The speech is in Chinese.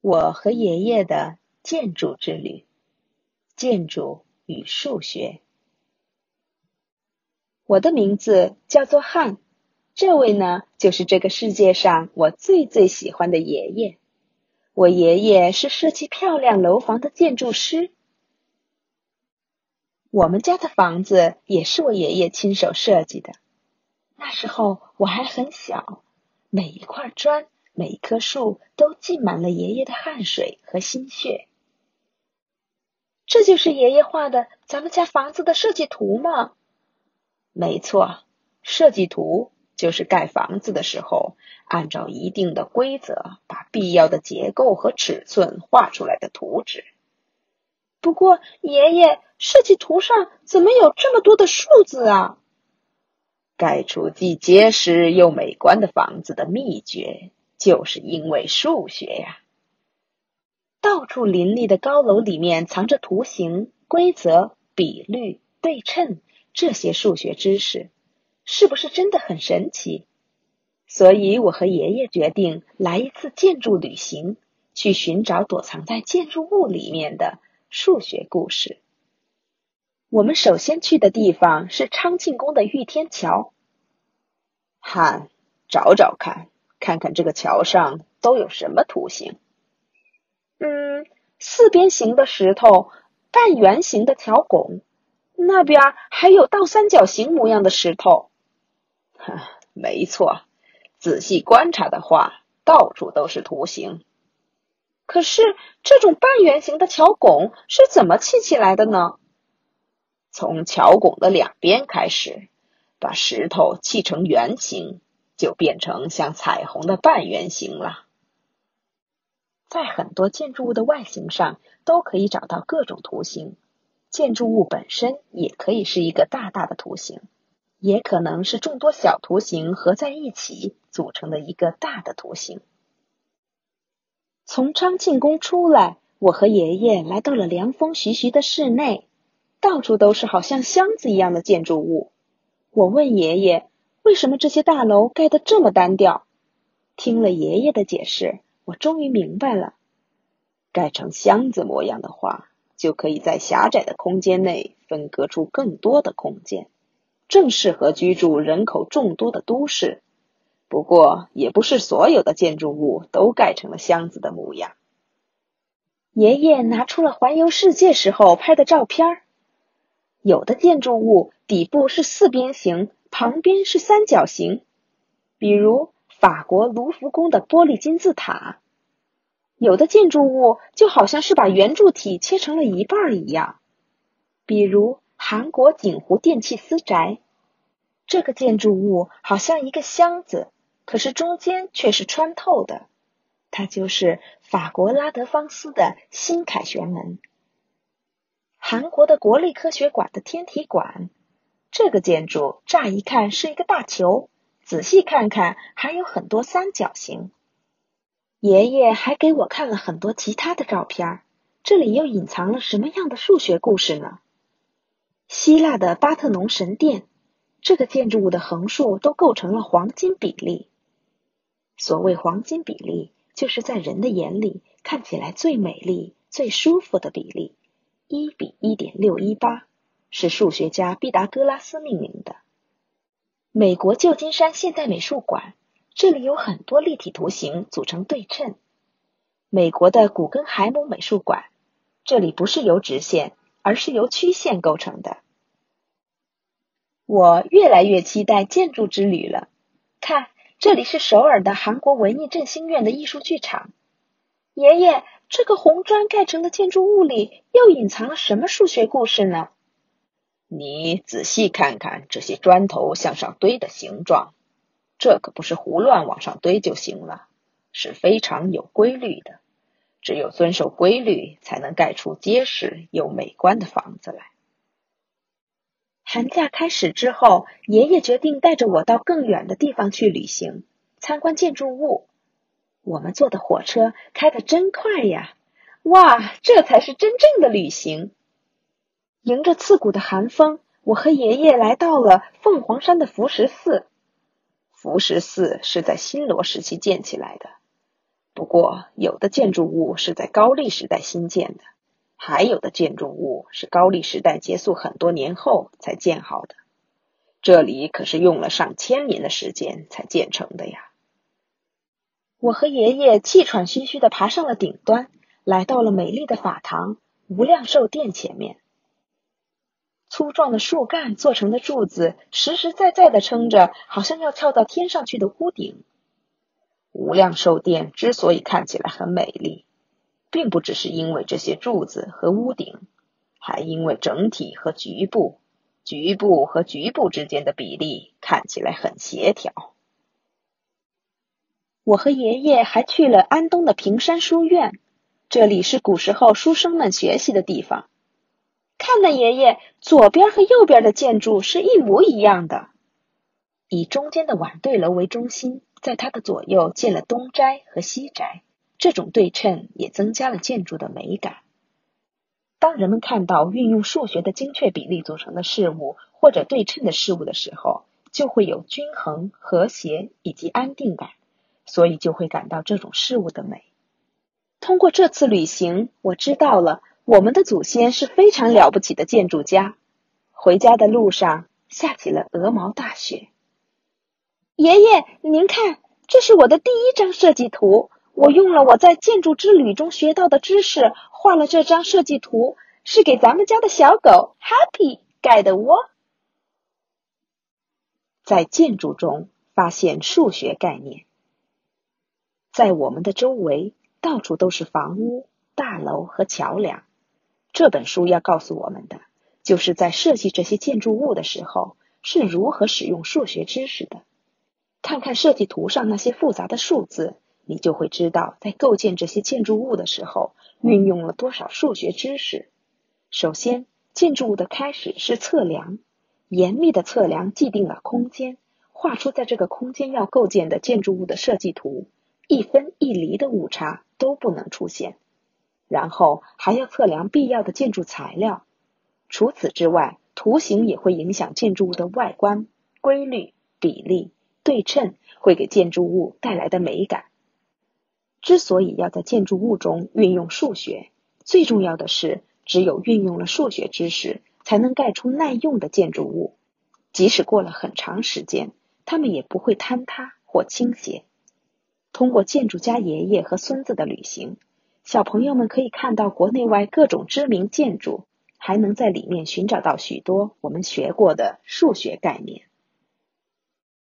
我和爷爷的建筑之旅，建筑与数学。我的名字叫做汉，这位呢，就是这个世界上我最最喜欢的爷爷。我爷爷是设计漂亮楼房的建筑师，我们家的房子也是我爷爷亲手设计的。那时候我还很小，每一块砖。每棵树都浸满了爷爷的汗水和心血。这就是爷爷画的咱们家房子的设计图吗？没错，设计图就是盖房子的时候按照一定的规则把必要的结构和尺寸画出来的图纸。不过，爷爷设计图上怎么有这么多的数字啊？盖出既结实又美观的房子的秘诀。就是因为数学呀，到处林立的高楼里面藏着图形、规则、比率、对称这些数学知识，是不是真的很神奇？所以我和爷爷决定来一次建筑旅行，去寻找躲藏在建筑物里面的数学故事。我们首先去的地方是昌庆宫的玉天桥。汉，找找看。看看这个桥上都有什么图形？嗯，四边形的石头，半圆形的桥拱，那边还有倒三角形模样的石头。哈，没错，仔细观察的话，到处都是图形。可是这种半圆形的桥拱是怎么砌起来的呢？从桥拱的两边开始，把石头砌成圆形。就变成像彩虹的半圆形了。在很多建筑物的外形上都可以找到各种图形，建筑物本身也可以是一个大大的图形，也可能是众多小图形合在一起组成的一个大的图形。从昌庆宫出来，我和爷爷来到了凉风徐徐的室内，到处都是好像箱子一样的建筑物。我问爷爷。为什么这些大楼盖得这么单调？听了爷爷的解释，我终于明白了。盖成箱子模样的话，就可以在狭窄的空间内分割出更多的空间，正适合居住人口众多的都市。不过，也不是所有的建筑物都盖成了箱子的模样。爷爷拿出了环游世界时候拍的照片，有的建筑物底部是四边形。旁边是三角形，比如法国卢浮宫的玻璃金字塔。有的建筑物就好像是把圆柱体切成了一半一样，比如韩国景湖电器私宅。这个建筑物好像一个箱子，可是中间却是穿透的。它就是法国拉德芳斯的新凯旋门。韩国的国立科学馆的天体馆。这个建筑乍一看是一个大球，仔细看看还有很多三角形。爷爷还给我看了很多其他的照片，这里又隐藏了什么样的数学故事呢？希腊的巴特农神殿，这个建筑物的横竖都构成了黄金比例。所谓黄金比例，就是在人的眼里看起来最美丽、最舒服的比例，一比一点六一八。是数学家毕达哥拉斯命名的。美国旧金山现代美术馆，这里有很多立体图形组成对称。美国的古根海姆美术馆，这里不是由直线，而是由曲线构成的。我越来越期待建筑之旅了。看，这里是首尔的韩国文艺振兴院的艺术剧场。爷爷，这个红砖盖成的建筑物里又隐藏了什么数学故事呢？你仔细看看这些砖头向上堆的形状，这可不是胡乱往上堆就行了，是非常有规律的。只有遵守规律，才能盖出结实又美观的房子来。寒假开始之后，爷爷决定带着我到更远的地方去旅行，参观建筑物。我们坐的火车开得真快呀！哇，这才是真正的旅行。迎着刺骨的寒风，我和爷爷来到了凤凰山的福石寺。福石寺是在新罗时期建起来的，不过，有的建筑物是在高丽时代新建的，还有的建筑物是高丽时代结束很多年后才建好的。这里可是用了上千年的时间才建成的呀！我和爷爷气喘吁吁的爬上了顶端，来到了美丽的法堂无量寿殿前面。粗壮的树干做成的柱子，实实在在的撑着，好像要跳到天上去的屋顶。无量寿殿之所以看起来很美丽，并不只是因为这些柱子和屋顶，还因为整体和局部、局部和局部之间的比例看起来很协调。我和爷爷还去了安东的平山书院，这里是古时候书生们学习的地方。看呐，爷爷，左边和右边的建筑是一模一样的，以中间的晚对楼为中心。在它的左右建了东斋和西斋，这种对称也增加了建筑的美感。当人们看到运用数学的精确比例组成的事物或者对称的事物的时候，就会有均衡、和谐以及安定感，所以就会感到这种事物的美。通过这次旅行，我知道了我们的祖先是非常了不起的建筑家。回家的路上下起了鹅毛大雪。爷爷，您看，这是我的第一张设计图。我用了我在建筑之旅中学到的知识，画了这张设计图，是给咱们家的小狗 Happy 盖的窝。在建筑中发现数学概念，在我们的周围到处都是房屋、大楼和桥梁。这本书要告诉我们的，就是在设计这些建筑物的时候是如何使用数学知识的。看看设计图上那些复杂的数字，你就会知道，在构建这些建筑物的时候，运用了多少数学知识。首先，建筑物的开始是测量，严密的测量既定了空间，画出在这个空间要构建的建筑物的设计图，一分一厘的误差都不能出现。然后还要测量必要的建筑材料。除此之外，图形也会影响建筑物的外观、规律、比例。对称会给建筑物带来的美感。之所以要在建筑物中运用数学，最重要的是，只有运用了数学知识，才能盖出耐用的建筑物。即使过了很长时间，它们也不会坍塌或倾斜。通过建筑家爷爷和孙子的旅行，小朋友们可以看到国内外各种知名建筑，还能在里面寻找到许多我们学过的数学概念。